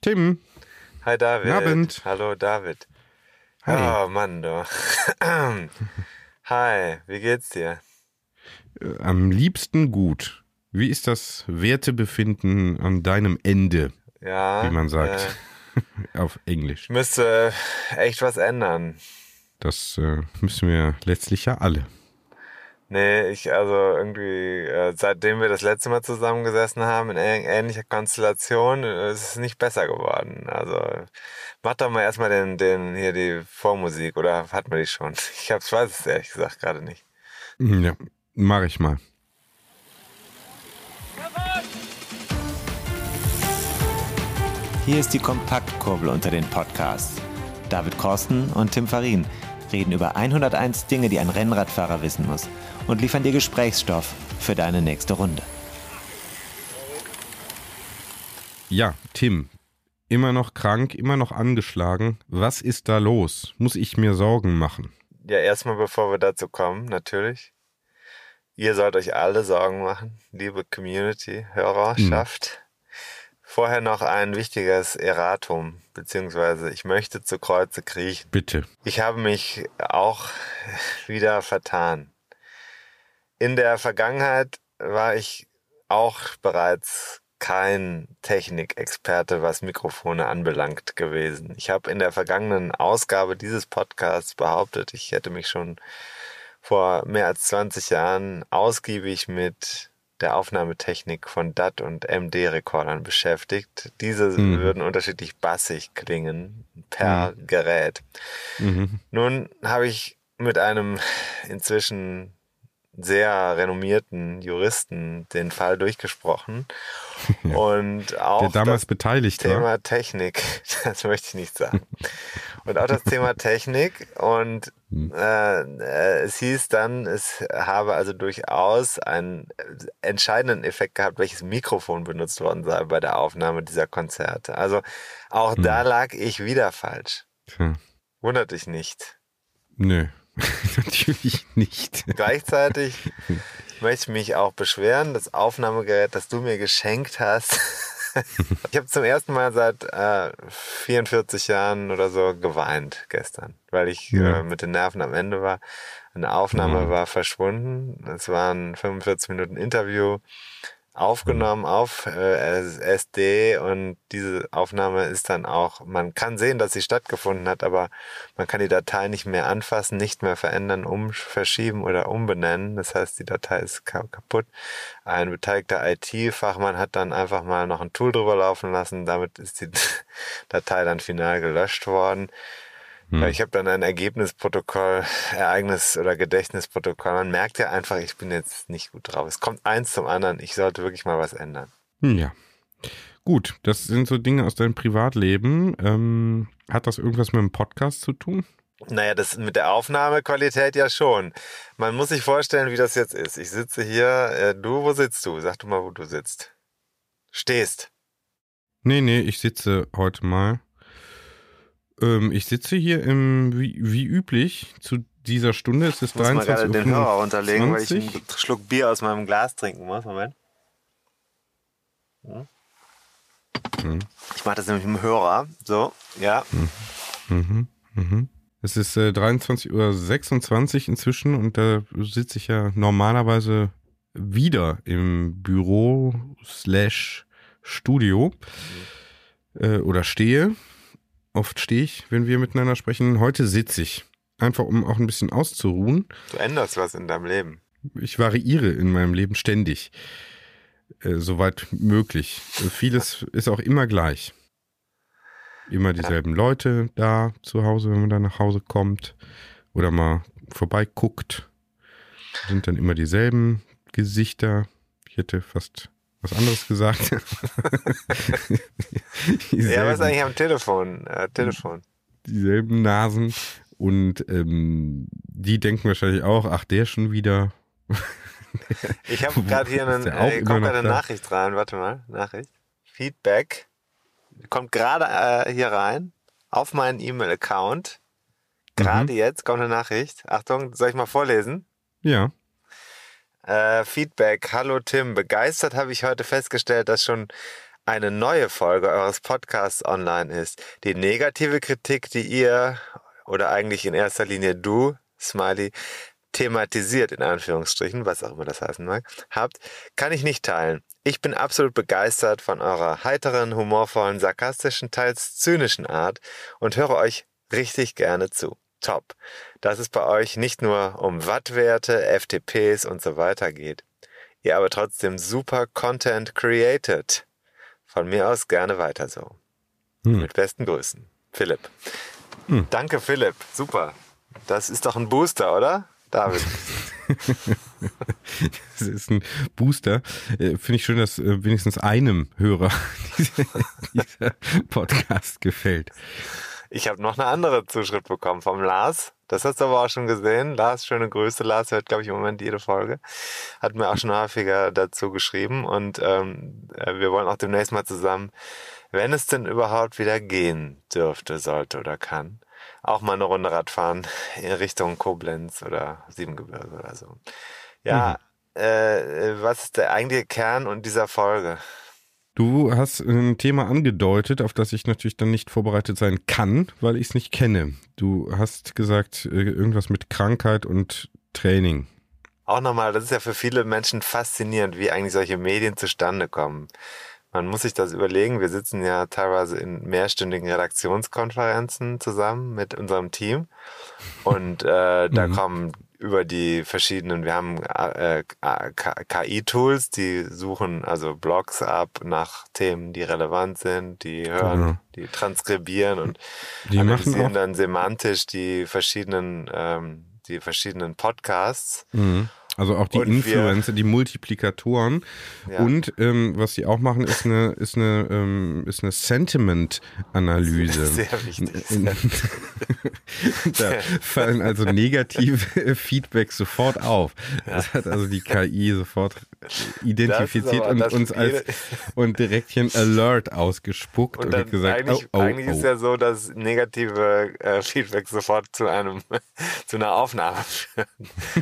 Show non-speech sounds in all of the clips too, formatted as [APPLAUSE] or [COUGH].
Tim, Hi David. Abend. Hallo David. Hi. Oh Mann, du. [CLEARS THROAT] Hi, wie geht's dir? äh, am liebsten gut. Wie ist das Wertebefinden an deinem Ende, Ja. wie man sagt, Äh, [LAUGHS] auf Englisch? ich müsste echt was ändern. Das äh, müssen wir letztlich ja alle. Nee, ich also irgendwie, äh, seitdem wir das letzte Mal zusammengesessen haben in ähn- ähnlicher Konstellation, äh, ist es nicht besser geworden. Also mach doch mal erstmal den, den hier die Vormusik oder hat man die schon? [LAUGHS] Ich hab's, weiß es ehrlich gesagt gerade nicht. Ja, mache ich mal. Hier ist die Kompaktkurbel unter den Podcasts. David Korsten und Tim Farin reden über 101 Dinge, die ein Rennradfahrer wissen muss und liefern dir Gesprächsstoff für deine nächste Runde. Ja, Tim, immer noch krank, immer noch angeschlagen. Was ist da los? Muss ich mir Sorgen machen? Ja, erstmal bevor wir dazu kommen, natürlich. Ihr sollt euch alle Sorgen machen, liebe Community, Hörerschaft. Vorher noch ein wichtiges Erratum, beziehungsweise ich möchte zu Kreuze kriechen. Bitte. Ich habe mich auch [LAUGHS] wieder vertan. In der Vergangenheit war ich auch bereits kein Technikexperte, was Mikrofone anbelangt gewesen. Ich habe in der vergangenen Ausgabe dieses Podcasts behauptet, ich hätte mich schon vor mehr als 20 Jahren ausgiebig mit der Aufnahmetechnik von DAT und MD-Rekordern beschäftigt. Diese würden unterschiedlich bassig klingen per Gerät. Nun habe ich mit einem inzwischen sehr renommierten Juristen den Fall durchgesprochen [LAUGHS] und auch Der damals das beteiligt war. Thema Technik, [LAUGHS] das möchte ich nicht sagen. Und auch das Thema Technik und äh, äh, es hieß dann, es habe also durchaus einen entscheidenden Effekt gehabt, welches Mikrofon benutzt worden sei bei der Aufnahme dieser Konzerte. Also auch da lag ich wieder falsch. Tja, Wundert dich nicht. nö, [LAUGHS] natürlich nicht. Gleichzeitig [LAUGHS] möchte ich mich auch beschweren, das Aufnahmegerät, das du mir geschenkt hast. [LAUGHS] ich habe zum ersten Mal seit äh, 44 Jahren oder so geweint gestern, weil ich Ja. äh, mit den Nerven am Ende war. Eine Aufnahme Mhm. war verschwunden. Es waren 45 Minuten Interview aufgenommen auf äh, SD und diese Aufnahme ist dann auch, man kann sehen, dass sie stattgefunden hat, aber man kann die Datei nicht mehr anfassen, nicht mehr verändern, um verschieben oder umbenennen. Das heißt, die Datei ist ka- kaputt. Ein beteiligter IT-Fachmann hat dann einfach mal noch ein Tool drüber laufen lassen. Damit ist die [LAUGHS] Datei dann final gelöscht worden. Weil Ich habe dann ein Ergebnisprotokoll, Ereignis- oder Gedächtnisprotokoll. Man merkt ja einfach, ich bin jetzt nicht gut drauf. Es kommt eins zum anderen. Ich sollte wirklich mal was ändern. Hm, Ja. Gut, das sind so Dinge aus deinem Privatleben. Ähm, hat das irgendwas mit dem Podcast zu tun? Naja, das mit der Aufnahmequalität ja schon. Man muss sich vorstellen, wie das jetzt ist. Ich sitze hier, äh, du, wo sitzt du? Sag du mal, wo du sitzt. Stehst. Nee, nee, ich sitze heute mal. Ähm, ich sitze hier im, wie, wie üblich, zu dieser Stunde. Es ist Ich muss mal gerade 23.25 den Hörer runterlegen, weil ich 20. einen Schluck Bier aus meinem Glas trinken muss. Moment. Hm. Ich mache das nämlich mit dem Hörer. So, ja. Mhm, mhm. Es ist äh, 23.26 Uhr inzwischen und da sitze ich ja normalerweise wieder im Büro slash Studio äh, oder stehe. Oft stehe ich, wenn wir miteinander sprechen. Heute sitze ich. Einfach um auch ein bisschen auszuruhen. Du änderst was in deinem Leben. Ich variiere in meinem Leben ständig. Äh, soweit möglich. Äh, vieles ist auch immer gleich. Immer dieselben Leute da zu Hause, wenn man da nach Hause kommt oder mal vorbeiguckt. Sind dann immer dieselben Gesichter. Ich hätte fast was anderes gesagt. [LAUGHS] ja, was eigentlich am Telefon? Äh, Telefon. Dieselben Nasen. Und ähm, die denken wahrscheinlich auch, ach, der schon wieder. [LAUGHS] ich habe gerade hier einen, äh, kommt eine Nachricht rein. Warte mal, Nachricht. Feedback. Kommt gerade äh, hier rein auf meinen E-Mail-Account. Gerade mhm. jetzt kommt eine Nachricht. Achtung, soll ich mal vorlesen? Ja. Äh, Feedback. Hallo Tim. Begeistert habe ich heute festgestellt, dass schon eine neue Folge eures Podcasts online ist. Die negative Kritik, die ihr oder eigentlich in erster Linie du, Smiley, thematisiert, in Anführungsstrichen, was auch immer das heißen mag, habt, kann ich nicht teilen. Ich bin absolut begeistert von eurer heiteren, humorvollen, sarkastischen, teils zynischen Art und höre euch richtig gerne zu. Top. Dass es bei euch nicht nur um Wattwerte, FTPs und so weiter geht. Ihr aber trotzdem super Content created. Von mir aus gerne weiter so. Hm. Mit besten Grüßen. Philipp. Hm. Danke, Philipp. Super. Das ist doch ein Booster, oder? David. [LAUGHS] [LAUGHS] das ist ein Booster. Äh, finde ich schön, dass äh, wenigstens einem Hörer [LAUGHS] dieser Podcast gefällt. Ich habe noch eine andere Zuschrift bekommen vom Lars. Das hast du aber auch schon gesehen. Lars, schöne Grüße. Lars hört, glaube ich, im Moment jede Folge. Hat mir auch schon häufiger dazu geschrieben. Und ähm, äh, wir wollen auch demnächst mal zusammen wenn es denn überhaupt wieder gehen dürfte, sollte oder kann, auch mal eine Runde Radfahren in Richtung Koblenz oder Siebengebirge oder so. Ja, mhm. äh, was ist der eigentliche Kern und dieser Folge? Du hast ein Thema angedeutet, auf das ich natürlich dann nicht vorbereitet sein kann, weil ich es nicht kenne. Du hast gesagt, äh, irgendwas mit Krankheit und Training. Auch nochmal, das ist ja für viele Menschen faszinierend, wie eigentlich solche Medien zustande kommen. Man muss sich das überlegen. Wir sitzen ja teilweise in mehrstündigen Redaktionskonferenzen zusammen mit unserem Team. Und äh, da mhm. kommen über die verschiedenen, wir haben äh, KI-Tools, die suchen also Blogs ab nach Themen, die relevant sind, die hören, mhm. die transkribieren und die analysieren dann semantisch die verschiedenen, ähm, die verschiedenen Podcasts. Mhm. Also auch die und Influencer, die Multiplikatoren. Ja. Und ähm, was sie auch machen, ist eine, ist eine, ähm, ist eine Sentiment-Analyse. [LAUGHS] Sehr wichtig. [LAUGHS] da fallen also negative [LAUGHS] Feedbacks sofort auf. Das hat also die KI sofort identifiziert aber, und uns als und direkt hier ein Alert ausgespuckt und, und gesagt, eigentlich, oh, oh, eigentlich oh. ist ja so, dass negative äh, Feedback sofort zu einem zu einer Aufnahme.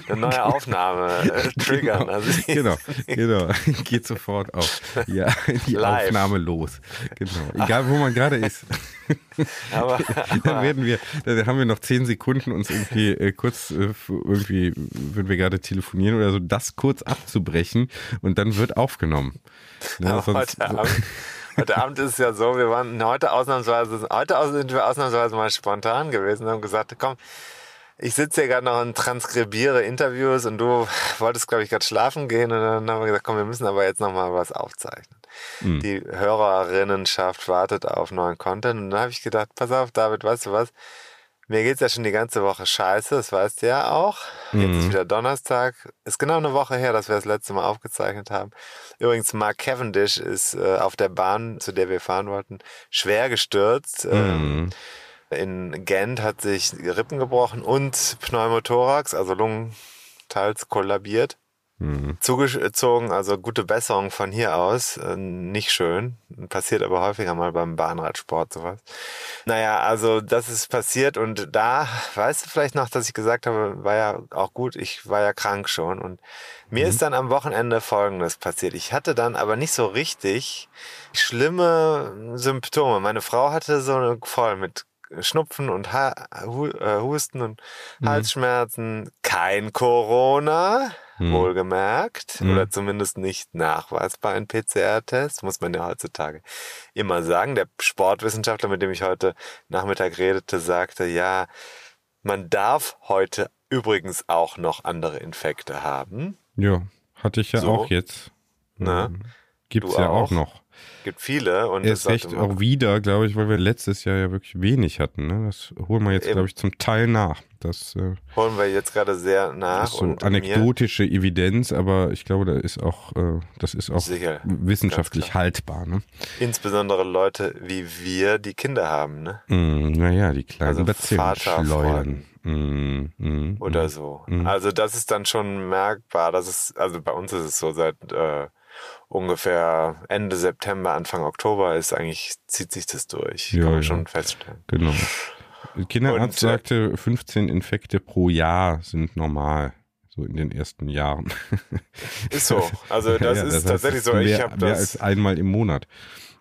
Eine neue Aufnahme äh, [LAUGHS] triggern. Genau, also genau, genau. [LAUGHS] Geht sofort auf. Ja, die Live. Aufnahme los. Genau. Egal wo man gerade ist. [LAUGHS] Aber, dann werden wir, dann haben wir noch zehn Sekunden, uns irgendwie äh, kurz äh, irgendwie, wenn wir gerade telefonieren oder so, das kurz abzubrechen und dann wird aufgenommen. Ja, sonst, heute, Abend, heute Abend ist es ja so, wir waren heute ausnahmsweise, heute sind wir ausnahmsweise mal spontan gewesen und haben gesagt, komm, ich sitze hier gerade noch und transkribiere Interviews und du wolltest, glaube ich, gerade schlafen gehen und dann haben wir gesagt, komm, wir müssen aber jetzt nochmal was aufzeichnen. Mhm. Die Hörerinnenschaft wartet auf neuen Content und dann habe ich gedacht, pass auf, David, weißt du was? Mir geht's ja schon die ganze Woche scheiße, das weißt du ja auch. Jetzt mhm. ist wieder Donnerstag. Ist genau eine Woche her, dass wir das letzte Mal aufgezeichnet haben. Übrigens, Mark Cavendish ist äh, auf der Bahn, zu der wir fahren wollten, schwer gestürzt. Ähm, mhm. In Gent hat sich Rippen gebrochen und Pneumothorax, also Lungen teils kollabiert. Mhm. Zugezogen, also gute Besserung von hier aus. Äh, nicht schön. Passiert aber häufiger mal beim Bahnradsport sowas. Naja, also das ist passiert und da, weißt du vielleicht noch, dass ich gesagt habe, war ja auch gut, ich war ja krank schon und mir mhm. ist dann am Wochenende Folgendes passiert. Ich hatte dann aber nicht so richtig schlimme Symptome. Meine Frau hatte so voll mit Schnupfen und ha äh, Husten und mhm. Halsschmerzen. Kein Corona hm. wohlgemerkt, hm. oder zumindest nicht nachweisbar ein PCR-Test, muss man ja heutzutage immer sagen. Der Sportwissenschaftler, mit dem ich heute Nachmittag redete, sagte, ja, man darf heute übrigens auch noch andere Infekte haben. Ja, hatte ich ja so. auch jetzt. Na, ähm, Gibt's ja auch. auch noch. Gibt viele und Erst das recht auch wieder, glaube ich, weil wir letztes Jahr ja wirklich wenig hatten. Ne? Das holen wir jetzt, glaube ich, zum Teil nach. Das äh, holen wir jetzt gerade sehr nach ist so anekdotische Evidenz, aber ich glaube, da ist auch, äh, das ist auch Sicher, wissenschaftlich haltbar. Ne? insbesondere Leute wie wir, die Kinder haben, ne? Mm, naja, die kleinen Also Bazillen schleudern. Mm, mm, oder mm. so. Mhm. Also das ist dann schon merkbar. Das ist, also bei uns ist es so seit äh, ungefähr Ende September, Anfang Oktober ist eigentlich, zieht sich das durch. Ja, Kann man ja. schon feststellen. Genau. Der Kinderarzt Und, sagte, 15 Infekte pro Jahr sind normal. So in den ersten Jahren. Ist so. Also [LAUGHS] das Ja, ist heißt, tatsächlich so. Ich Mehr, habe mehr das. als einmal im Monat.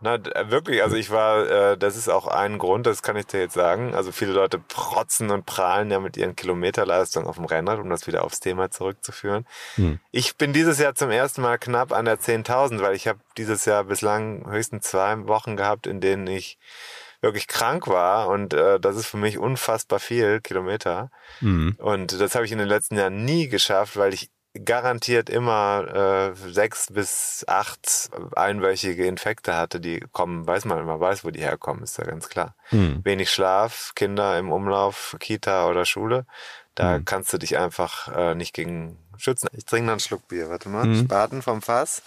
Na, äh, wirklich, also ich war, äh, das ist auch ein Grund, das kann ich dir jetzt sagen. Also viele Leute protzen und prahlen ja mit ihren Kilometerleistungen auf dem Rennrad, um das wieder aufs Thema zurückzuführen. Hm. Ich bin dieses Jahr zum ersten Mal knapp an der 10.000, weil ich habe dieses Jahr bislang höchstens zwei Wochen gehabt, in denen ich wirklich krank war und äh, das ist für mich unfassbar viel Kilometer. Mhm. Und das habe ich in den letzten Jahren nie geschafft, weil ich garantiert immer äh, sechs bis acht einwöchige Infekte hatte, die kommen, weiß man immer, weiß, wo die herkommen, ist ja ganz klar. Mhm. Wenig Schlaf, Kinder im Umlauf, Kita oder Schule, da Mhm. kannst du dich einfach äh, nicht gegen schützen. Ich trinke noch einen Schluck Bier, warte mal. Mhm. Spaten vom Fass.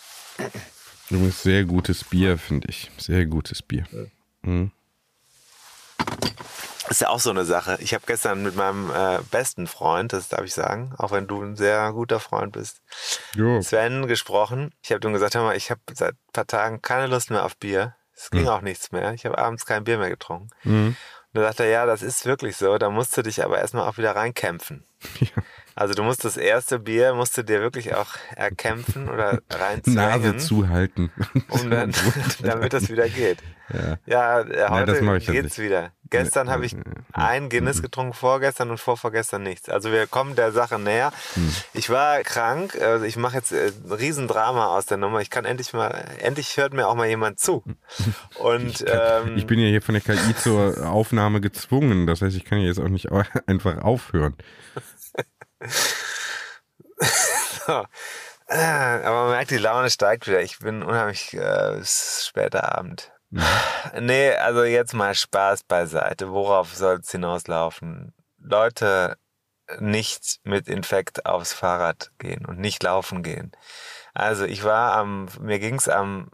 Übrigens sehr gutes Bier, finde ich. Sehr gutes Bier. Mhm. Ist ja auch so eine Sache. Ich habe gestern mit meinem äh, besten Freund, das darf ich sagen, auch wenn du ein sehr guter Freund bist, Jo. Sven gesprochen. Ich habe ihm gesagt, hör mal, ich habe seit ein paar Tagen keine Lust mehr auf Bier. Es ging auch nichts mehr. Ich habe abends kein Bier mehr getrunken. Mhm. Und da sagte er, ja, das ist wirklich so. Da musst du dich aber erstmal auch wieder reinkämpfen. [LAUGHS] Also du musst das erste Bier, musst du dir wirklich auch erkämpfen oder [LAUGHS] Nase reinzwängen, zuhalten. um [LAUGHS] dann, [LAUGHS] damit das wieder geht. Ja. Ja, äh, heute ich ja geht's wieder. Gestern habe ich ein Guinness getrunken, vorgestern und vorvorgestern nichts. Also wir kommen der Sache näher. Hm. Ich war krank, also ich mache jetzt äh, ein Riesendrama aus der Nummer. Ich kann endlich mal, endlich hört mir auch mal jemand zu. Und ähm, Ich bin ja hier von der KI zur Aufnahme gezwungen. Das heißt, ich kann ja jetzt auch nicht einfach aufhören. [LAUGHS] so. Äh, aber man merkt, die Laune steigt wieder. Ich bin unheimlich äh, später Abend. [LAUGHS] Nee, also jetzt mal Spaß beiseite. Worauf soll es hinauslaufen? Leute nicht mit Infekt aufs Fahrrad gehen und nicht laufen gehen. Also ich war am, mir ging's am,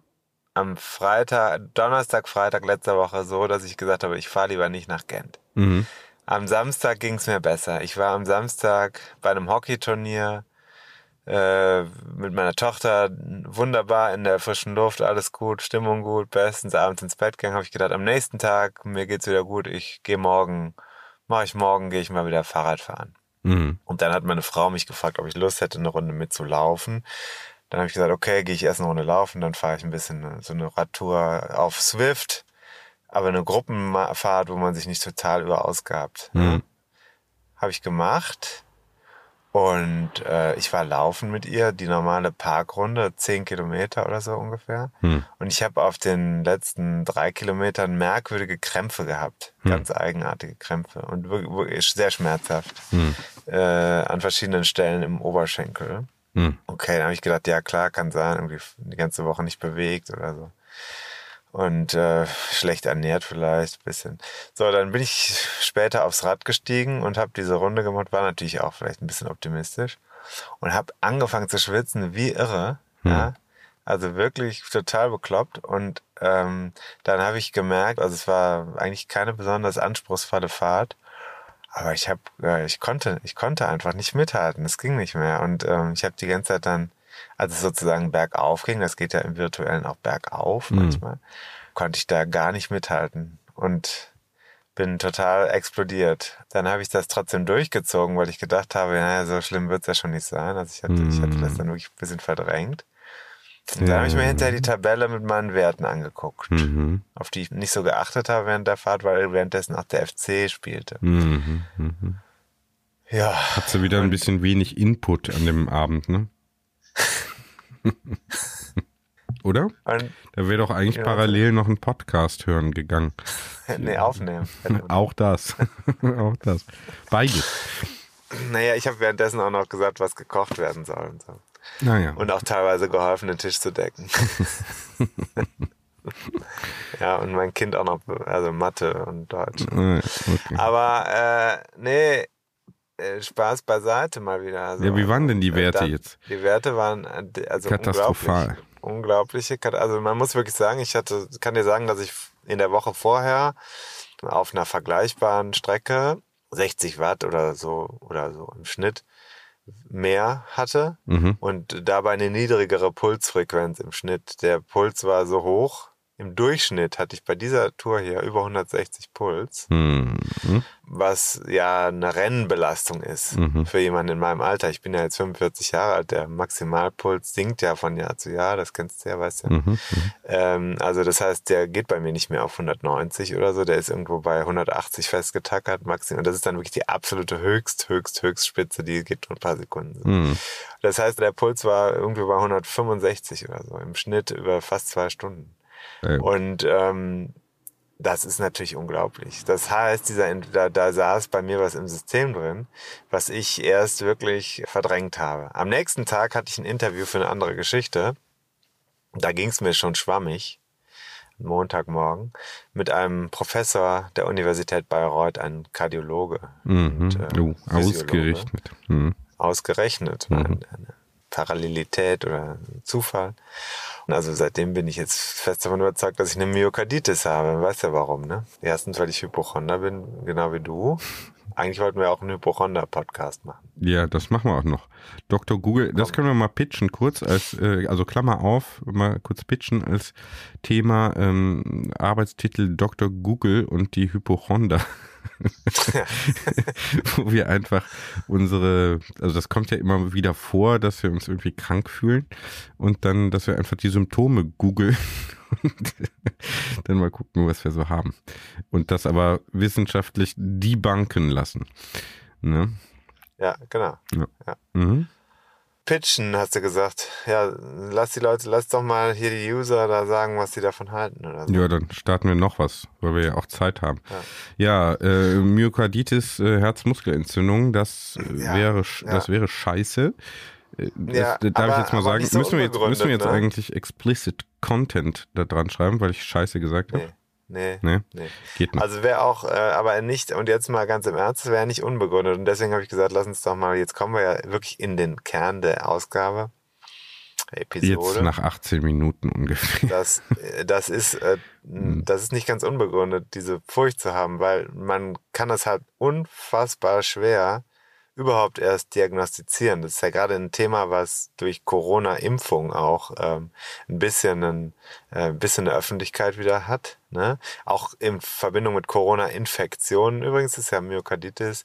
am Freitag, Donnerstag, Freitag letzter Woche so, dass ich gesagt habe, ich fahre lieber nicht nach Gent. Mhm. Am Samstag ging's mir besser. Ich war am Samstag bei einem Hockeyturnier äh, mit meiner Tochter wunderbar in der frischen Luft, alles gut, Stimmung gut, bestens abends ins Bett gegangen, habe ich gedacht, am nächsten Tag, mir geht's wieder gut, ich gehe morgen, mache ich morgen, gehe ich mal wieder Fahrrad fahren. Mhm. Und dann hat meine Frau mich gefragt, ob ich Lust hätte, eine Runde mitzulaufen. Dann habe ich gesagt, okay, gehe ich erst eine Runde laufen, dann fahre ich ein bisschen so eine Radtour auf Swift, aber eine Gruppenfahrt, wo man sich nicht total überausgabt. Mhm. Habe ich gemacht. Und äh, ich war laufen mit ihr, die normale Parkrunde, zehn Kilometer oder so ungefähr. Hm. Und ich habe auf den letzten drei Kilometern merkwürdige Krämpfe gehabt. Ganz eigenartige Krämpfe und wirklich, wirklich sehr schmerzhaft. Hm. Äh, an verschiedenen Stellen im Oberschenkel. Hm. Okay, dann habe ich gedacht, ja klar, kann sein, irgendwie die ganze Woche nicht bewegt oder so. Und äh, schlecht ernährt vielleicht ein bisschen. So, dann bin ich später aufs Rad gestiegen und habe diese Runde gemacht, war natürlich auch vielleicht ein bisschen optimistisch und habe angefangen zu schwitzen wie irre. Ja? Also wirklich total bekloppt. Und ähm, dann habe ich gemerkt, also es war eigentlich keine besonders anspruchsvolle Fahrt. Aber ich habe, äh, ich konnte, ich konnte einfach nicht mithalten. Es ging nicht mehr. Und ähm, ich habe die ganze Zeit dann, als es sozusagen bergauf ging, das geht ja im Virtuellen auch bergauf manchmal, konnte ich da gar nicht mithalten und bin total explodiert. Dann habe ich das trotzdem durchgezogen, weil ich gedacht habe, ja, so schlimm wird's ja schon nicht sein. Also ich hatte, ich hatte das dann wirklich ein bisschen verdrängt. Und dann habe ich mir hinterher die Tabelle mit meinen Werten angeguckt, Mhm. auf die ich nicht so geachtet habe während der Fahrt, weil währenddessen auch der FC spielte. Mhm. Mhm. Ja, Hat sie wieder ein bisschen wenig Input an dem Abend, ne? [LAUGHS] [LAUGHS] Oder? und Da wäre doch eigentlich Ja. parallel noch ein Podcast hören gegangen. [LAUGHS] nee, aufnehmen. [LAUGHS] Auch das. auch das. Beides. Naja, ich habe währenddessen auch noch gesagt, was gekocht werden soll und so. Naja. Und auch teilweise geholfen, den Tisch zu decken. Ja, und mein Kind auch noch, also Mathe und Deutsch. Ah, okay. Aber äh, nee, äh, Spaß beiseite mal wieder. Also, Ja, wie waren denn die Werte dann- jetzt? Die Werte waren äh, also Katastrophal. unglaublich. Unglaubliche, also man muss wirklich sagen, ich hatte, kann dir sagen, dass ich in der Woche vorher auf einer vergleichbaren Strecke 60 Watt oder so oder so im Schnitt mehr hatte Mhm. und dabei eine niedrigere Pulsfrequenz im Schnitt. Der Puls war so hoch. Im Durchschnitt hatte ich bei dieser Tour hier über 160 Puls, Mhm. Was ja eine Rennbelastung ist Mhm. für jemanden in meinem Alter. Ich bin ja jetzt 45 Jahre alt. Der Maximalpuls sinkt ja von Jahr zu Jahr. Das kennst du ja, weißt du. ja. Mhm. Ähm, also das heißt, der geht bei mir nicht mehr auf 190 oder so. Der ist irgendwo bei 180 festgetackert, maximal. Und das ist dann wirklich die absolute Höchst, Höchst, Höchstspitze. Die geht nur ein paar Sekunden. Mhm. Das heißt, der Puls war irgendwie bei 165 oder so im Schnitt über fast zwei Stunden. Und ähm, das ist natürlich unglaublich. Das heißt, dieser, da, da saß bei mir was im System drin, was ich erst wirklich verdrängt habe. Am nächsten Tag hatte ich ein Interview für eine andere Geschichte. Da ging es mir schon schwammig. Montagmorgen mit einem Professor der Universität Bayreuth, ein Kardiologe. Mhm. und, äh, oh, ausgerechnet. Mhm. ausgerechnet. Eine, eine Parallelität oder Zufall. Und also seitdem bin ich jetzt fest davon überzeugt, dass ich eine Myokarditis habe. Weißt ja warum, ne? Erstens, weil ich Hypochonder bin, genau wie du. Eigentlich wollten wir auch einen Hypochonder-Podcast machen. Ja, das machen wir auch noch. Dr. Google, das können wir mal pitchen kurz als, äh, also Klammer auf, mal kurz pitchen als Thema ähm, Arbeitstitel Dr. Google und die Hypochonder. [LAUGHS] Wo wir einfach unsere, also das kommt ja immer wieder vor, dass wir uns irgendwie krank fühlen und dann, dass wir einfach die Symptome googeln [LAUGHS] dann mal gucken, was wir so haben. Und das aber wissenschaftlich debunken lassen. Ne? Ja, genau. Mhm. Pitchen, hast du gesagt. Ja, lass die Leute, lass doch mal hier die User da sagen, was sie davon halten oder so. Ja, dann starten wir noch was, weil wir ja auch Zeit haben. Ja, äh, Myokarditis, äh, Herzmuskelentzündung, das äh, Ja, wäre, ja. das wäre scheiße. Äh, Das, Ja, darf aber- ich jetzt mal sagen? so müssen, wir jetzt, müssen wir jetzt ne? eigentlich explicit Content da dran schreiben, weil ich scheiße gesagt habe? Nee, nee, Nee? Geht nicht. Also wäre auch, äh, aber nicht, und jetzt mal ganz im Ernst, wäre nicht unbegründet. Und deswegen habe ich gesagt, lass uns doch mal, jetzt kommen wir ja wirklich in den Kern der Ausgabe, Episode. jetzt nach 18 Minuten ungefähr. das, äh, das ist, äh, Hm. das ist nicht ganz unbegründet, diese Furcht zu haben, weil man kann es halt unfassbar schwer überhaupt erst diagnostizieren. Das ist ja gerade ein Thema, was durch Corona-Impfung auch ähm, ein bisschen ein äh, bisschen eine Öffentlichkeit wieder hat. Ne? Auch in Verbindung mit Corona-Infektionen übrigens ist ja Myokarditis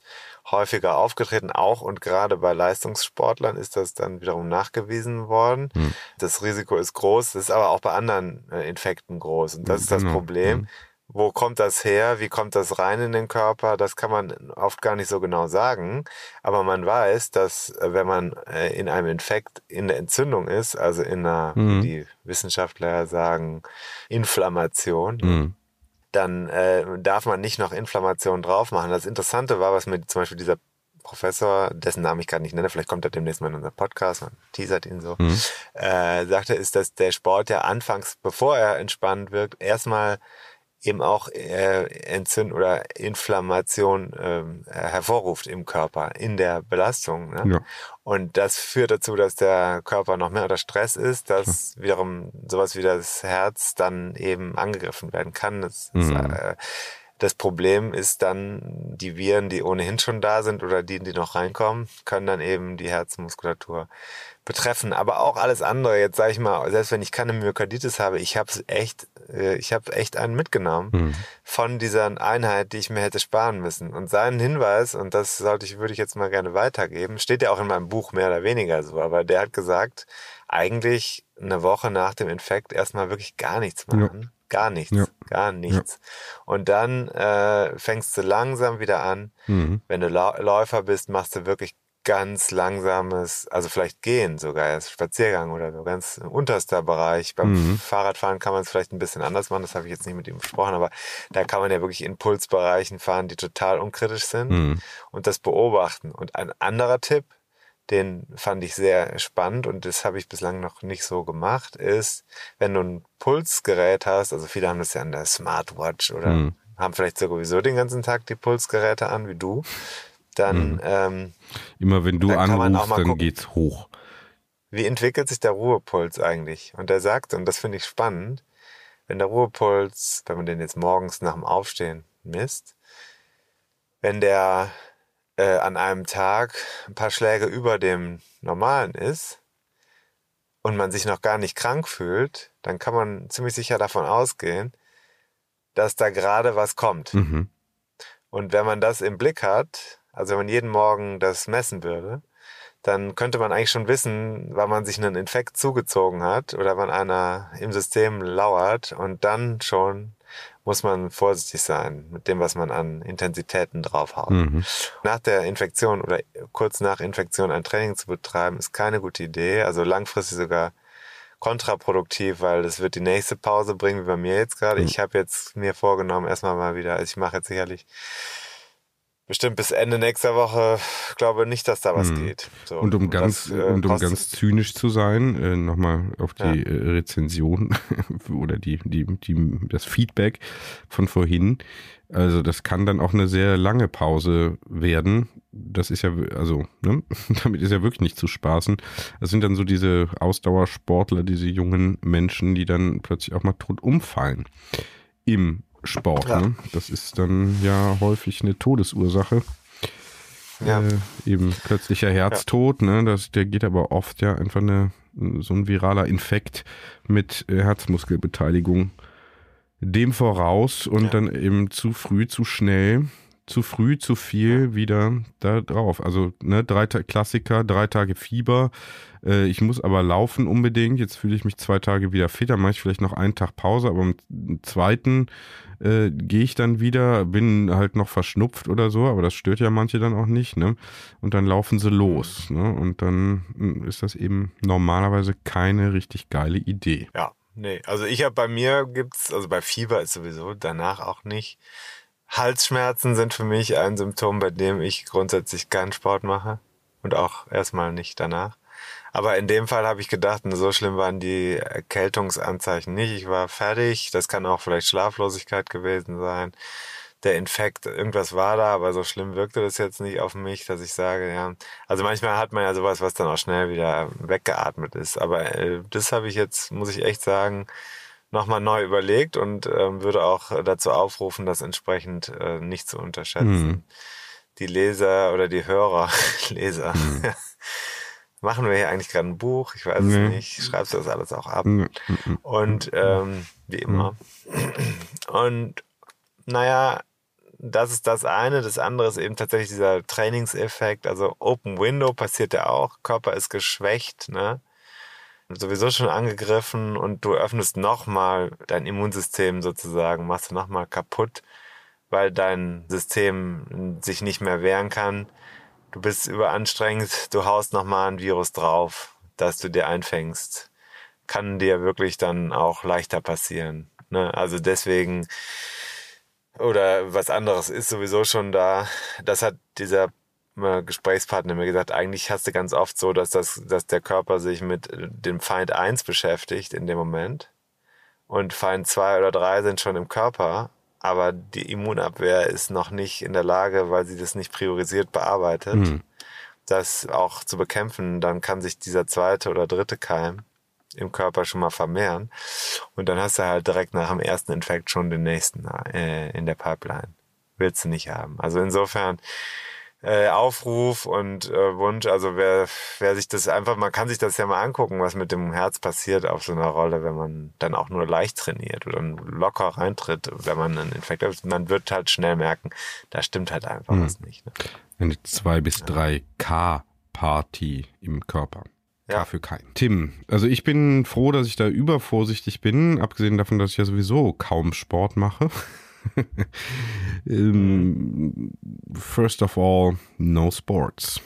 häufiger aufgetreten, auch und gerade bei Leistungssportlern ist das dann wiederum nachgewiesen worden. Das Risiko ist groß, das ist aber auch bei anderen äh, Infekten groß. Und das ist das Genau. Problem. Wo kommt das her? Wie kommt das rein in den Körper? Das kann man oft gar nicht so genau sagen. Aber man weiß, dass äh, wenn man äh, in einem Infekt in der Entzündung ist, also in einer, wie die Wissenschaftler sagen, Inflammation, Mhm. dann äh, darf man nicht noch Inflammation drauf machen. Das Interessante war, was mir zum Beispiel dieser Professor, dessen Namen ich gerade nicht nenne, vielleicht kommt er demnächst mal in unseren Podcast, man teasert ihn so, äh, sagte, ist, dass der Sport ja anfangs, bevor er entspannt wirkt, erstmal eben auch äh, Entzündung oder Inflammation ähm, äh, hervorruft im Körper, in der Belastung. Ne? Ja. Und das führt dazu, dass der Körper noch mehr unter Stress ist, dass wiederum sowas wie das Herz dann eben angegriffen werden kann. Das, ist, äh, das Problem ist dann, die Viren, die ohnehin schon da sind oder die, die noch reinkommen, können dann eben die Herzmuskulatur betreffen. Aber auch alles andere, jetzt sage ich mal, selbst wenn ich keine Myokarditis habe, ich habe echt, äh, ich habe echt einen mitgenommen von dieser Einheit, die ich mir hätte sparen müssen. Und seinen Hinweis, und das sollte ich, würde ich jetzt mal gerne weitergeben, steht ja auch in meinem Buch mehr oder weniger so, aber der hat gesagt, eigentlich eine Woche nach dem Infekt erstmal wirklich gar nichts machen. Gar nichts, Ja. Gar nichts. Und dann äh, fängst du langsam wieder an. Mhm. Wenn du Lau- Läufer bist, machst du wirklich ganz langsames, also vielleicht gehen sogar, erst Spaziergang oder so, ganz unterster Bereich. Beim Mhm. Fahrradfahren kann man es vielleicht ein bisschen anders machen, das habe ich jetzt nicht mit ihm besprochen, aber da kann man ja wirklich Impulsbereichen fahren, die total unkritisch sind Mhm. und das beobachten. Und ein anderer Tipp, den fand ich sehr spannend und das habe ich bislang noch nicht so gemacht, ist, wenn du ein Pulsgerät hast, also viele haben das ja an der Smartwatch oder mhm. haben vielleicht sowieso den ganzen Tag die Pulsgeräte an, wie du, dann mhm. ähm, immer wenn du anrufst, dann geht's hoch. Wie entwickelt sich der Ruhepuls eigentlich? Und er sagt, und das finde ich spannend, wenn der Ruhepuls, wenn man den jetzt morgens nach dem Aufstehen misst, wenn der äh, an einem Tag ein paar Schläge über dem normalen ist und man sich noch gar nicht krank fühlt, dann kann man ziemlich sicher davon ausgehen, dass da gerade was kommt. Mhm. Und wenn man das im Blick hat, also wenn man jeden Morgen das messen würde, dann könnte man eigentlich schon wissen, wann man sich einen Infekt zugezogen hat oder wann einer im System lauert und dann schon muss man vorsichtig sein mit dem, was man an Intensitäten draufhaut. Mhm. Nach der Infektion oder kurz nach Infektion ein Training zu betreiben, ist keine gute Idee. Also langfristig sogar kontraproduktiv, weil das wird die nächste Pause bringen, wie bei mir jetzt gerade. Mhm. Ich habe jetzt mir vorgenommen, erstmal mal wieder, also ich mache jetzt sicherlich bestimmt bis Ende nächster Woche glaube nicht, dass da was hm. geht. So, und um ganz das, äh, und um ganz zynisch zu sein, äh, nochmal auf die ja. Äh, Rezension [LAUGHS] oder die, die, die, das Feedback von vorhin. Also das kann dann auch eine sehr lange Pause werden. Das ist ja, also, ne? [LAUGHS] damit ist ja wirklich nicht zu spaßen. Das sind dann so diese Ausdauersportler, diese jungen Menschen, die dann plötzlich auch mal tot umfallen im Sport. Ja. Ne? Das ist dann ja häufig eine Todesursache. Ja. Äh, eben plötzlicher Herztod, ja. ne? Das, der geht aber oft ja einfach eine, so ein viraler Infekt mit äh, Herzmuskelbeteiligung dem voraus und dann eben zu früh, zu schnell, zu früh, zu viel wieder da drauf. Also ne, drei Klassiker, drei Tage Fieber, äh, ich muss aber laufen unbedingt. Jetzt fühle ich mich zwei Tage wieder fit. Dann mache ich vielleicht noch einen Tag Pause, aber am zweiten äh, gehe ich dann wieder, bin halt noch verschnupft oder so, aber das stört ja manche dann auch nicht, ne? Und dann laufen sie los, ne? Und dann hm, ist das eben normalerweise keine richtig geile Idee. Ja, nee. Also ich habe bei mir gibt's, also bei Fieber ist sowieso danach auch nicht. Halsschmerzen sind für mich ein Symptom, bei dem ich grundsätzlich keinen Sport mache und auch erstmal nicht danach. Aber in dem Fall habe ich gedacht, so schlimm waren die Erkältungsanzeichen nicht. Ich war fertig. Das kann auch vielleicht Schlaflosigkeit gewesen sein. Der Infekt, irgendwas war da, aber so schlimm wirkte das jetzt nicht auf mich, dass ich sage, ja. Also manchmal hat man ja sowas, was dann auch schnell wieder weggeatmet ist. Aber äh, das habe ich jetzt, muss ich echt sagen, nochmal neu überlegt und äh, würde auch dazu aufrufen, das entsprechend äh, nicht zu unterschätzen. Mhm. Die Leser oder die Hörer, [LAUGHS] Leser, mhm. [LAUGHS] machen wir hier eigentlich gerade ein Buch? Ich weiß nee. es nicht. Schreibst du das alles auch ab? Nee. Und ähm, wie immer. Und naja, das ist das eine. Das andere ist eben tatsächlich dieser Trainingseffekt. Also Open Window passiert ja auch. Körper ist geschwächt, ne? Sowieso schon angegriffen und du öffnest nochmal dein Immunsystem sozusagen, machst du nochmal kaputt, weil dein System sich nicht mehr wehren kann du bist überanstrengend, du haust nochmal ein Virus drauf, das du dir einfängst. Kann dir wirklich dann auch leichter passieren. Ne? Also deswegen, oder was anderes ist sowieso schon da. Das hat dieser äh, Gesprächspartner mir gesagt, eigentlich hast du ganz oft so, dass, das, dass der Körper sich mit dem Feind 1 beschäftigt in dem Moment. Und Feind 2 oder 3 sind schon im Körper aber die Immunabwehr ist noch nicht in der Lage, weil sie das nicht priorisiert bearbeitet, mhm. das auch zu bekämpfen. Dann kann sich dieser zweite oder dritte Keim im Körper schon mal vermehren und dann hast du halt direkt nach dem ersten Infekt schon den nächsten äh, in der Pipeline. Willst du nicht haben. Also insofern äh, Aufruf und äh, Wunsch. Also wer, wer sich das einfach, man kann sich das ja mal angucken, was mit dem Herz passiert auf so einer Rolle, wenn man dann auch nur leicht trainiert oder locker reintritt, wenn man einen Infekt hat. Man wird halt schnell merken, da stimmt halt einfach hm. was nicht. Ne? Eine 2 bis 3 K Party im Körper. Ja. für kein. Tim, also ich bin froh, dass ich da übervorsichtig bin, abgesehen davon, dass ich ja sowieso kaum Sport mache. Um, [LAUGHS] first of all, no sports.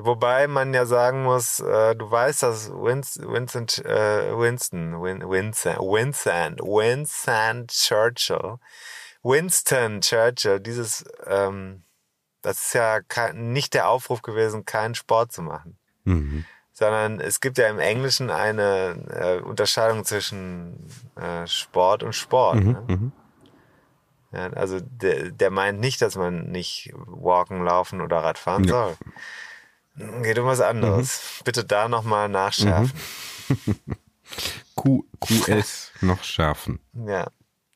Wobei man ja sagen muss, äh, du weißt, dass Winston, Vincent, äh, Winston, Win, Vincent, Vincent, Vincent Churchill, Winston Churchill, dieses, ähm, das ist ja kein, nicht der Aufruf gewesen, keinen Sport zu machen. Mhm. sondern es gibt ja im Englischen eine äh, Unterscheidung zwischen äh, Sport und Sport. Mhm. Ne? Mhm. Ja, also der, der meint nicht, dass man nicht walken, laufen oder Radfahren Ja. soll. Geht um was anderes. Mhm. Bitte da nochmal nachschärfen. [LAUGHS] Q, QS noch schärfen. Ja.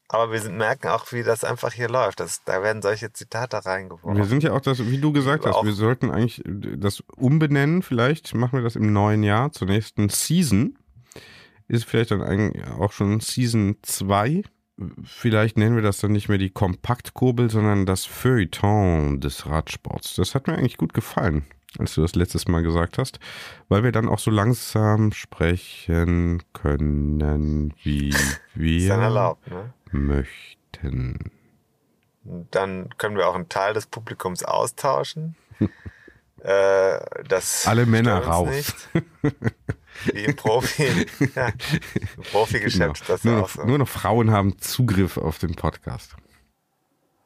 Aber wir sind, merken auch, wie das einfach hier läuft. Das, da werden solche Zitate reingeworfen. Wir sind ja auch das, wie du gesagt hast, Auch- wir sollten eigentlich das umbenennen. Vielleicht machen wir das im neuen Jahr zur nächsten Season. Ist vielleicht dann eigentlich auch schon Season 2. Vielleicht nennen wir das dann nicht mehr die Kompaktkurbel, sondern das Feuilleton des Radsports. Das hat mir eigentlich gut gefallen, als du das letztes Mal gesagt hast, weil wir dann auch so langsam sprechen können, wie [LAUGHS] wir erlaubt, ne? möchten. Dann können wir auch einen Teil des Publikums austauschen. [LAUGHS] äh, das Alle Männer raus. Nicht. [LAUGHS] Wie im Profi, ja, im Profigeschäft Genau. nur, noch, so. nur noch Frauen haben Zugriff auf den Podcast.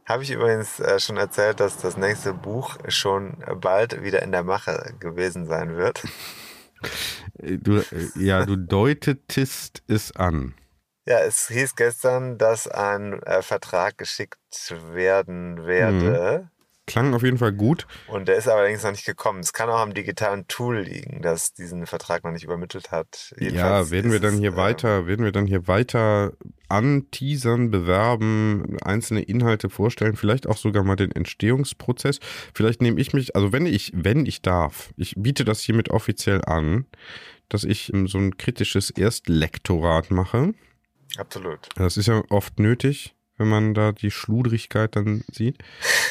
Habe ich übrigens äh, schon erzählt, dass das nächste Buch schon bald wieder in der Mache gewesen sein wird. Äh, Du, äh, ja, du [LAUGHS] deutetest es an. Ja, es hieß gestern, dass ein äh, Vertrag geschickt werden werde. Klang auf jeden Fall gut. Und der ist allerdings noch nicht gekommen. Es kann auch am digitalen Tool liegen, das diesen Vertrag noch nicht übermittelt hat. Ja, Jedenfalls werden wir dann es, hier äh, weiter, werden wir dann hier weiter anteasern, bewerben, einzelne Inhalte vorstellen, vielleicht auch sogar mal den Entstehungsprozess. Vielleicht nehme ich mich, also wenn ich, wenn ich darf, ich biete das hiermit offiziell an, dass ich ähm, so ein kritisches Erstlektorat mache. Absolut. Das ist ja oft nötig, wenn man da die Schludrigkeit dann sieht,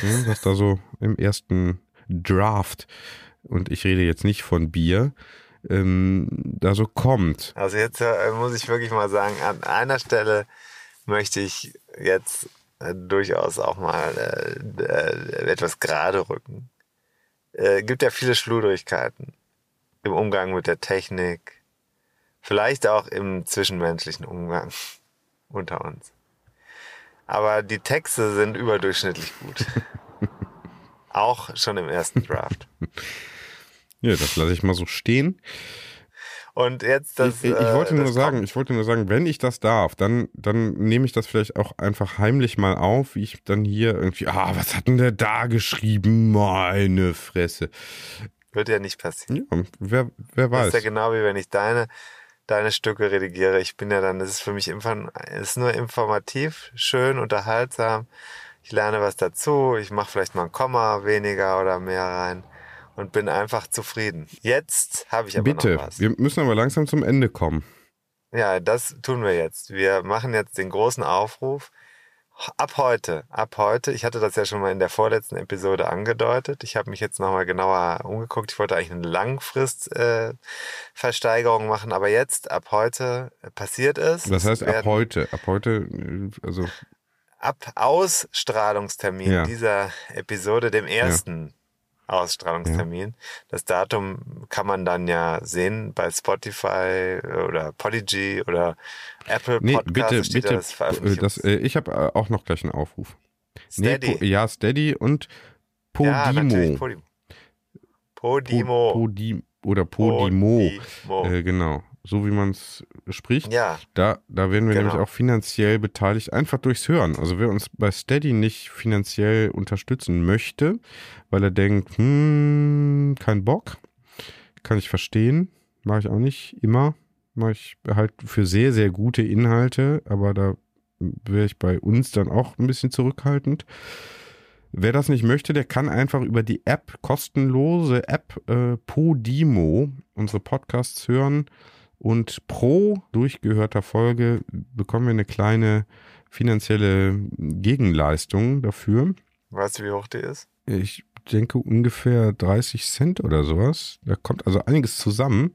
ja, was da so im ersten Draft, und ich rede jetzt nicht von Bier, ähm, da so kommt. Also jetzt äh, muss ich wirklich mal sagen, an einer Stelle möchte ich jetzt äh, durchaus auch mal äh, äh, etwas gerade rücken. Äh, gibt ja viele Schludrigkeiten im Umgang mit der Technik, vielleicht auch im zwischenmenschlichen Umgang [LAUGHS] unter uns. Aber die Texte sind überdurchschnittlich gut. [LAUGHS] auch schon im ersten Draft. Ja, das lasse ich mal so stehen. Und jetzt das. ich, ich äh, wollte nur das sagen, kommt. ich wollte nur sagen, wenn ich das darf, dann, dann nehme ich das vielleicht auch einfach heimlich mal auf, wie ich dann hier irgendwie, ah, was hat denn der da geschrieben? Meine Fresse. Wird ja nicht passieren. Ja, wer, wer Das weiß. ist ja genau wie wenn ich deine, deine Stücke redigiere. Ich bin ja dann, das ist für mich ist nur informativ, schön, unterhaltsam. Ich lerne was dazu, ich mache vielleicht mal ein Komma weniger oder mehr rein und bin einfach zufrieden. Jetzt habe ich aber Bitte, noch was. wir müssen aber langsam zum Ende kommen. Ja, das tun wir jetzt. Wir machen jetzt den großen Aufruf. Ab heute, ab heute, ich hatte das ja schon mal in der vorletzten Episode angedeutet. Ich habe mich jetzt nochmal genauer umgeguckt. Ich wollte eigentlich eine Langfrist-Versteigerung äh, machen, aber jetzt, ab heute, äh, passiert es. Das heißt, ab heute, ab heute, äh, also ab Ausstrahlungstermin Ja. dieser Episode, dem ersten Ausstrahlungstermin. Das Datum kann man dann ja sehen bei Spotify oder Podigy oder Apple nee, Podcast. bitte, bitte, ja das äh, das, äh, ich habe äh, auch noch gleich einen Aufruf. Steady. Nee, po, ja, Steady und Ja, natürlich, Podimo. Podimo. Podimo. Po, Podi, oder Podimo. Podimo. Äh, genau, so wie man es spricht. ja, Da, da werden wir Genau. nämlich auch finanziell beteiligt, einfach durchs Hören. Also wer uns bei Steady nicht finanziell unterstützen möchte, weil er denkt, hm, kein Bock, kann ich verstehen, mache ich auch nicht immer. Mache ich halt für sehr, sehr gute Inhalte, aber da wäre ich bei uns dann auch ein bisschen zurückhaltend. Wer das nicht möchte, der kann einfach über die App, kostenlose App äh, Podimo, unsere Podcasts hören. Und pro durchgehörter Folge bekommen wir eine kleine finanzielle Gegenleistung dafür. weißt du, wie hoch die ist? Ich denke ungefähr 30 Cent oder sowas. Da kommt also einiges zusammen.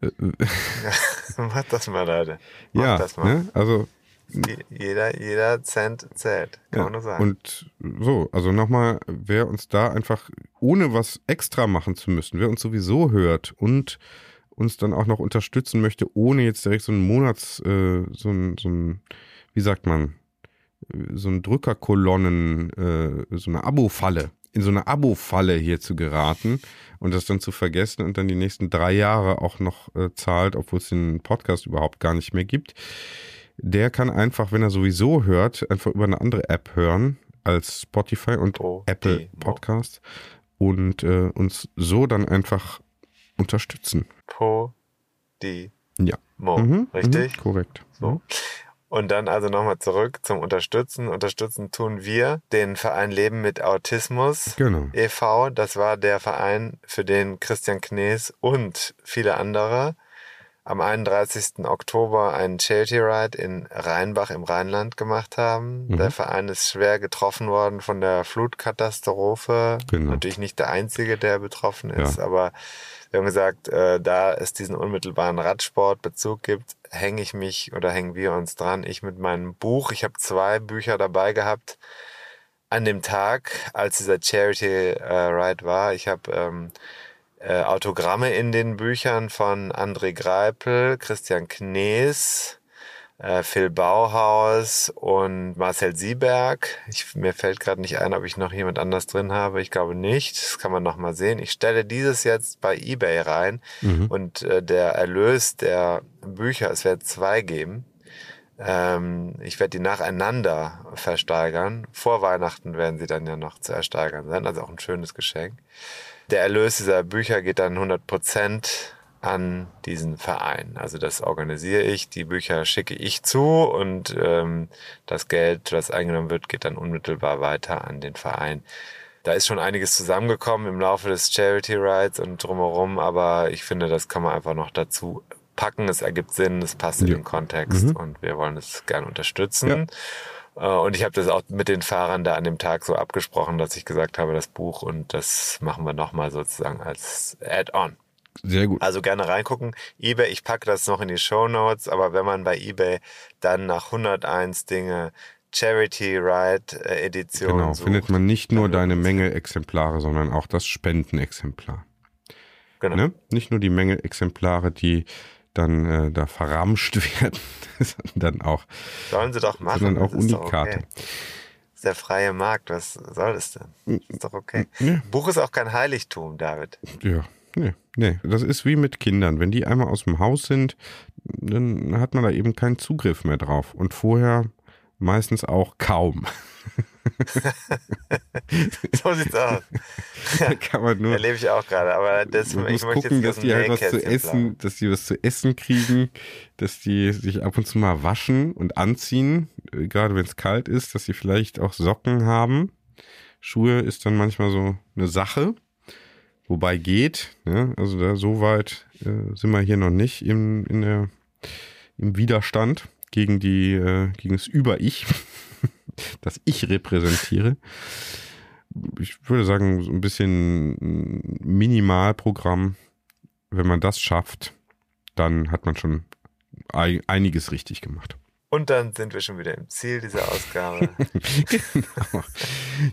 Äh, [LAUGHS] Mach das mal, Leute. Mach ja, das mal. ne? also Je- Jeder, jeder Cent zählt, kann Ja, man nur sagen. Und so, also nochmal, wer uns da einfach, ohne was extra machen zu müssen, wer uns sowieso hört und uns dann auch noch unterstützen möchte, ohne jetzt direkt so einen Monats, äh, so ein, so ein, wie sagt man, äh, so ein Drückerkolonnen, äh, so eine Abo-Falle in so eine Abo-Falle hier zu geraten und das dann zu vergessen und dann die nächsten drei Jahre auch noch äh, zahlt, obwohl es den Podcast überhaupt gar nicht mehr gibt. Der kann einfach, wenn er sowieso hört, einfach über eine andere App hören als Spotify und Oh, Apple Podcast und äh, uns so dann einfach unterstützen. Po, die, Ja. Mo. Mhm, Richtig? Mhm, korrekt. So. Und dann also nochmal zurück zum Unterstützen. Unterstützen tun wir den Verein Leben mit Autismus Genau. e.V. Das war der Verein, für den Christian Knees und viele andere am 31. Oktober einen Charity Ride in Rheinbach im Rheinland gemacht haben. Mhm. Der Verein ist schwer getroffen worden von der Flutkatastrophe. Genau. Natürlich nicht der einzige, der betroffen ist, aber wir haben gesagt, äh, da es diesen unmittelbaren Radsportbezug gibt, hänge ich mich oder hängen wir uns dran. Ich mit meinem Buch. Ich habe zwei Bücher dabei gehabt an dem Tag, als dieser Charity äh, Ride war. Ich habe ähm, äh, Autogramme in den Büchern von André Greipel, Christian Knees, äh, Phil Bauhaus und Marcel Sieberg. Ich, mir fällt gerade nicht ein, ob ich noch jemand anders drin habe. Ich glaube nicht. Das kann man noch mal sehen. Ich stelle dieses jetzt bei eBay rein und äh, der Erlös der Bücher, es wird zwei geben. Ähm, ich werde die nacheinander versteigern. Vor Weihnachten werden sie dann ja noch zu ersteigern sein. Also auch ein schönes Geschenk. Der Erlös dieser Bücher geht dann 100 Prozent an diesen Verein. Also das organisiere ich, die Bücher schicke ich zu und ähm, das Geld, das eingenommen wird, geht dann unmittelbar weiter an den Verein. Da ist schon einiges zusammengekommen im Laufe des Charity Rides und drumherum, aber ich finde, das kann man einfach noch dazu packen. Es ergibt Sinn, es passt in Ja. den Kontext und wir wollen es gerne unterstützen. Äh, Und ich habe das auch mit den Fahrern da an dem Tag so abgesprochen, dass ich gesagt habe, das Buch und das machen wir nochmal sozusagen als Add-on. Sehr gut. Also gerne reingucken. eBay, ich packe das noch in die Show Notes, aber wenn man bei eBay dann nach 101 Dinge Charity Ride äh, Edition Genau, sucht, findet man nicht nur deine Menge Exemplare, sondern auch das Spendenexemplar. Genau. Ne? Nicht nur die Menge Exemplare, die dann äh, da verramscht [LAUGHS] werden, sondern auch, Sollen sie doch machen. sondern auch Unikate. Okay. Das ist der freie Markt, was soll das denn? Ist doch okay. Ja. Buch ist auch kein Heiligtum, David. Ja, nee, nee. Das ist wie mit Kindern. Wenn die einmal aus dem Haus sind, dann hat man da eben keinen Zugriff mehr drauf. Und vorher meistens auch kaum. [LAUGHS] So sieht's aus. Da kann man nur. Erlebe ich auch gerade, aber das, Man ich muss gucken, dass die halt was zu essen, plaudern. dass die was zu essen kriegen, dass die sich ab und zu mal waschen und anziehen, gerade wenn es kalt ist, dass sie vielleicht auch Socken haben. Schuhe ist dann manchmal so eine Sache, wobei geht. Ne? Also da so weit äh, sind wir hier noch nicht im, in der, im Widerstand gegen die äh, gegen das Über-Ich, [LAUGHS] das ich repräsentiere ich würde sagen, so ein bisschen Minimalprogramm. Wenn man das schafft, dann hat man schon ei- einiges richtig gemacht. Und dann sind wir schon wieder im Ziel dieser Ausgabe. [LAUGHS] genau.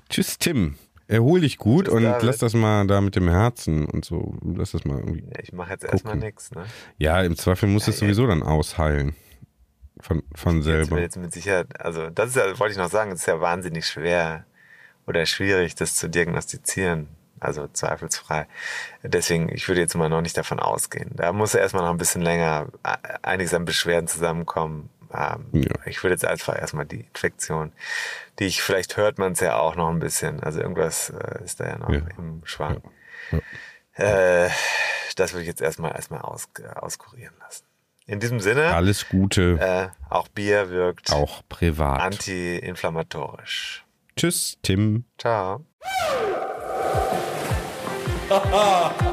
Tschüss, Tim. Erhol dich gut Tschüss, und David. lass das mal da mit dem Herzen und so. Lass das mal irgendwie. Ja, ich mache jetzt erstmal nichts. Ne? Ja, im Zweifel muss Ja, es ja. sowieso dann ausheilen. Von, von Jetzt selber. jetzt mit Sicherheit, also das ist ja, wollte ich noch sagen, es ist ja wahnsinnig schwer oder schwierig, das zu diagnostizieren. Also zweifelsfrei. Deswegen, ich würde jetzt mal noch nicht davon ausgehen. Da muss erstmal noch ein bisschen länger äh, einiges an Beschwerden zusammenkommen. Ähm, Ja. Ich würde jetzt einfach erstmal die Infektion, die ich, vielleicht hört man es ja auch noch ein bisschen. Also irgendwas äh, ist da ja noch Ja. im Schwang. Ja. Äh, das würde ich jetzt erstmal erstmal aus, auskurieren lassen. In diesem Sinne, Alles Gute, äh, auch Bier wirkt auch privat. anti-inflammatorisch. Tschüss, Tim. Ciao. [LAUGHS]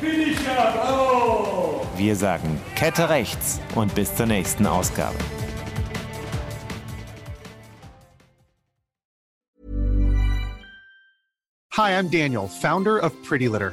Finisher, bravo! Wir sagen Kette rechts und bis zur nächsten Ausgabe. Hi, I'm Daniel, Founder of Pretty Litter.